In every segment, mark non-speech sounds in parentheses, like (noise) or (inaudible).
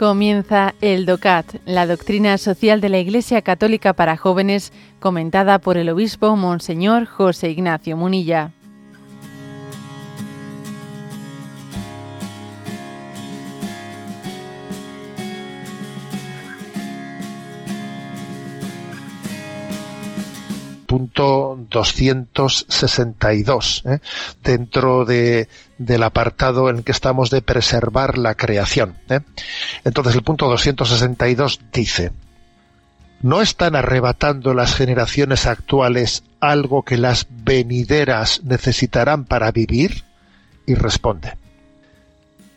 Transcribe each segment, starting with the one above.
Comienza el DOCAT, la doctrina social de la Iglesia Católica para jóvenes, comentada por el obispo Monseñor José Ignacio Munilla. Punto 262, ¿eh? dentro de, del apartado en el que estamos de preservar la creación. ¿eh? Entonces el punto 262 dice, ¿no están arrebatando las generaciones actuales algo que las venideras necesitarán para vivir? Y responde,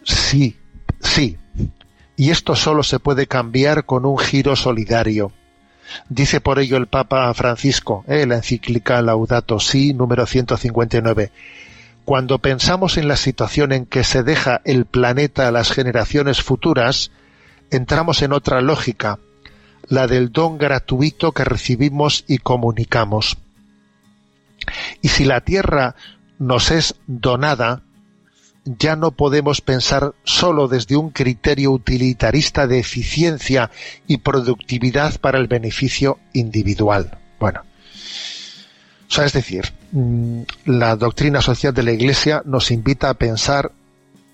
sí, sí. Y esto solo se puede cambiar con un giro solidario Dice por ello el Papa Francisco, en eh, la encíclica Laudato Si, número 159. Cuando pensamos en la situación en que se deja el planeta a las generaciones futuras, entramos en otra lógica, la del don gratuito que recibimos y comunicamos. Y si la Tierra nos es donada, ya no podemos pensar solo desde un criterio utilitarista de eficiencia y productividad para el beneficio individual. Bueno, o sea, es decir, mm, la doctrina social de la Iglesia nos invita a pensar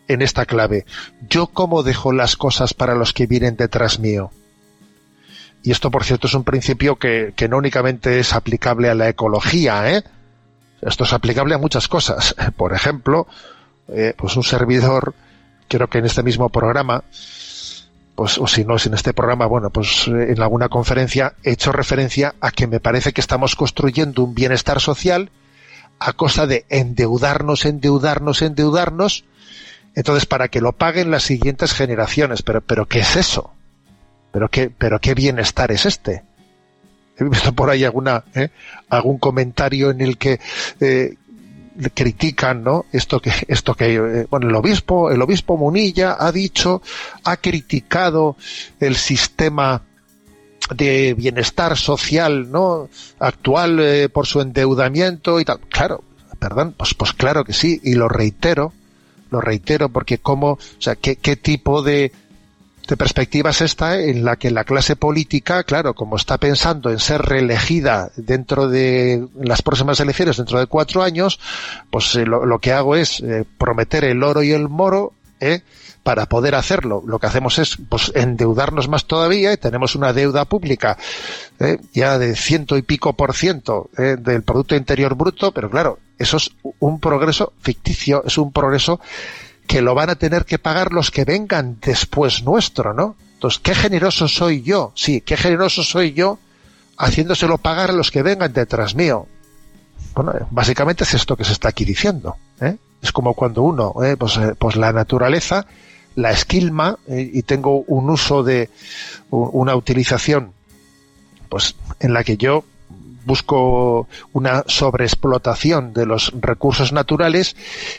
en esta clave. Yo cómo dejo las cosas para los que vienen detrás mío. Y esto, por cierto, es un principio que, que no únicamente es aplicable a la ecología, ¿eh? Esto es aplicable a muchas cosas. (laughs) Por ejemplo, eh, pues un servidor, creo que en este mismo programa, pues, o si no es en este programa, bueno, pues eh, en alguna conferencia he hecho referencia a que me parece que estamos construyendo un bienestar social a costa de endeudarnos, endeudarnos, endeudarnos, entonces para que lo paguen las siguientes generaciones. Pero, pero ¿qué es eso? ¿Pero qué, pero qué bienestar es este? He visto por ahí alguna, ¿eh? algún comentario en el que critican, ¿no? Esto que, esto que, eh, bueno, el obispo, el obispo Munilla ha dicho, ha criticado el sistema de bienestar social, ¿no? Actual eh, por su endeudamiento y tal. Claro, perdón, pues, pues claro que sí, y lo reitero, lo reitero porque cómo, o sea, qué, qué tipo de, de perspectiva es esta en la que la clase política, claro, como está pensando en ser reelegida dentro de las próximas elecciones, dentro de cuatro años, pues eh, lo, que hago es eh, prometer el oro y el moro, ¿eh? para poder hacerlo. Lo que hacemos es pues, endeudarnos más todavía y tenemos una deuda pública ¿eh? ya de ciento y pico por ciento del Producto Interior Bruto, pero claro, eso es un progreso ficticio, es un progreso que lo van a tener que pagar los que vengan después nuestro, ¿no? Entonces, qué generoso soy yo, sí, qué generoso soy yo haciéndoselo pagar a los que vengan detrás mío. Bueno, básicamente es esto que se está aquí diciendo. ¿eh? Es como cuando uno, ¿eh? pues, eh, pues, la naturaleza la esquilma y tengo un uso de una utilización pues en la que yo busco una sobreexplotación de los recursos naturales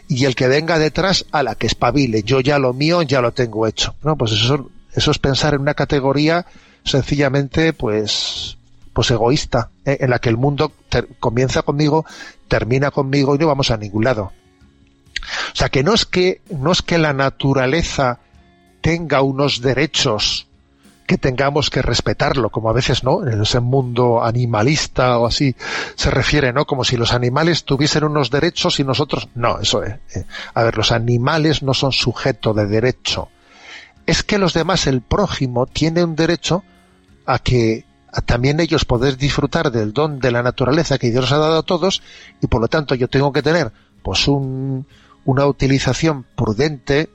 y el que venga detrás a la que espabile. Yo ya lo mío ya lo tengo hecho. ¿no? Pues eso, eso es pensar en una categoría sencillamente pues pues egoísta, ¿eh? en la que el mundo comienza conmigo, termina conmigo y no vamos a ningún lado. O sea que no es que no es que la naturaleza tenga unos derechos que tengamos que respetarlo, como a veces, ¿no? En ese mundo animalista o así se refiere, ¿no? Como si los animales tuviesen unos derechos y nosotros, no, eso es. Eh. A ver, los animales no son sujeto de derecho. Es que los demás, el prójimo, tiene un derecho a que también ellos poder disfrutar del don de la naturaleza que Dios ha dado a todos y por lo tanto yo tengo que tener pues un, una utilización prudente,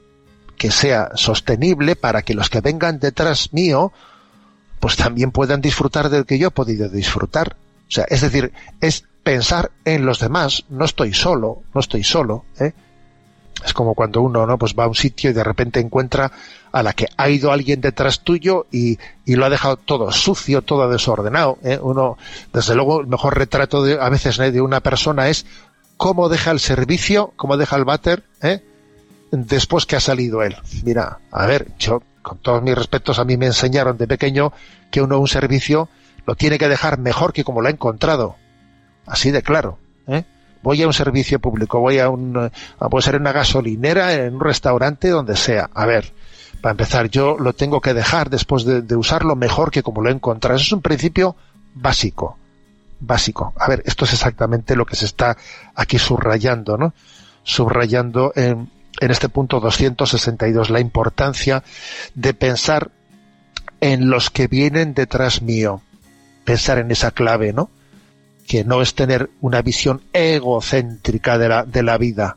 que sea sostenible para que los que vengan detrás mío pues también puedan disfrutar del que yo he podido disfrutar. O sea, es decir, es pensar en los demás, no estoy solo, no estoy solo, ¿eh? Es como cuando uno no pues va a un sitio y de repente encuentra a la que ha ido alguien detrás tuyo y, y lo ha dejado todo sucio, todo desordenado. ¿eh? Uno, desde luego, el mejor retrato de, a veces ¿eh? de una persona es cómo deja el servicio, cómo deja el váter, ¿eh? Después que ha salido él. Mira, a ver, yo, con todos mis respetos, a mí me enseñaron de pequeño que uno un servicio lo tiene que dejar mejor que como lo ha encontrado. Así de claro. ¿eh? Voy a un servicio público, voy a un, a, puede ser una gasolinera, en un restaurante, donde sea. A ver, Para empezar, yo lo tengo que dejar después de, usarlo mejor que como lo he encontrado. Eso es un principio básico. Básico. A ver, esto es exactamente lo que se está aquí subrayando, ¿no? Subrayando en, en este punto 262 la importancia de pensar en los que vienen detrás mío. Pensar en esa clave, ¿no? Que no es tener una visión egocéntrica de la, de la vida,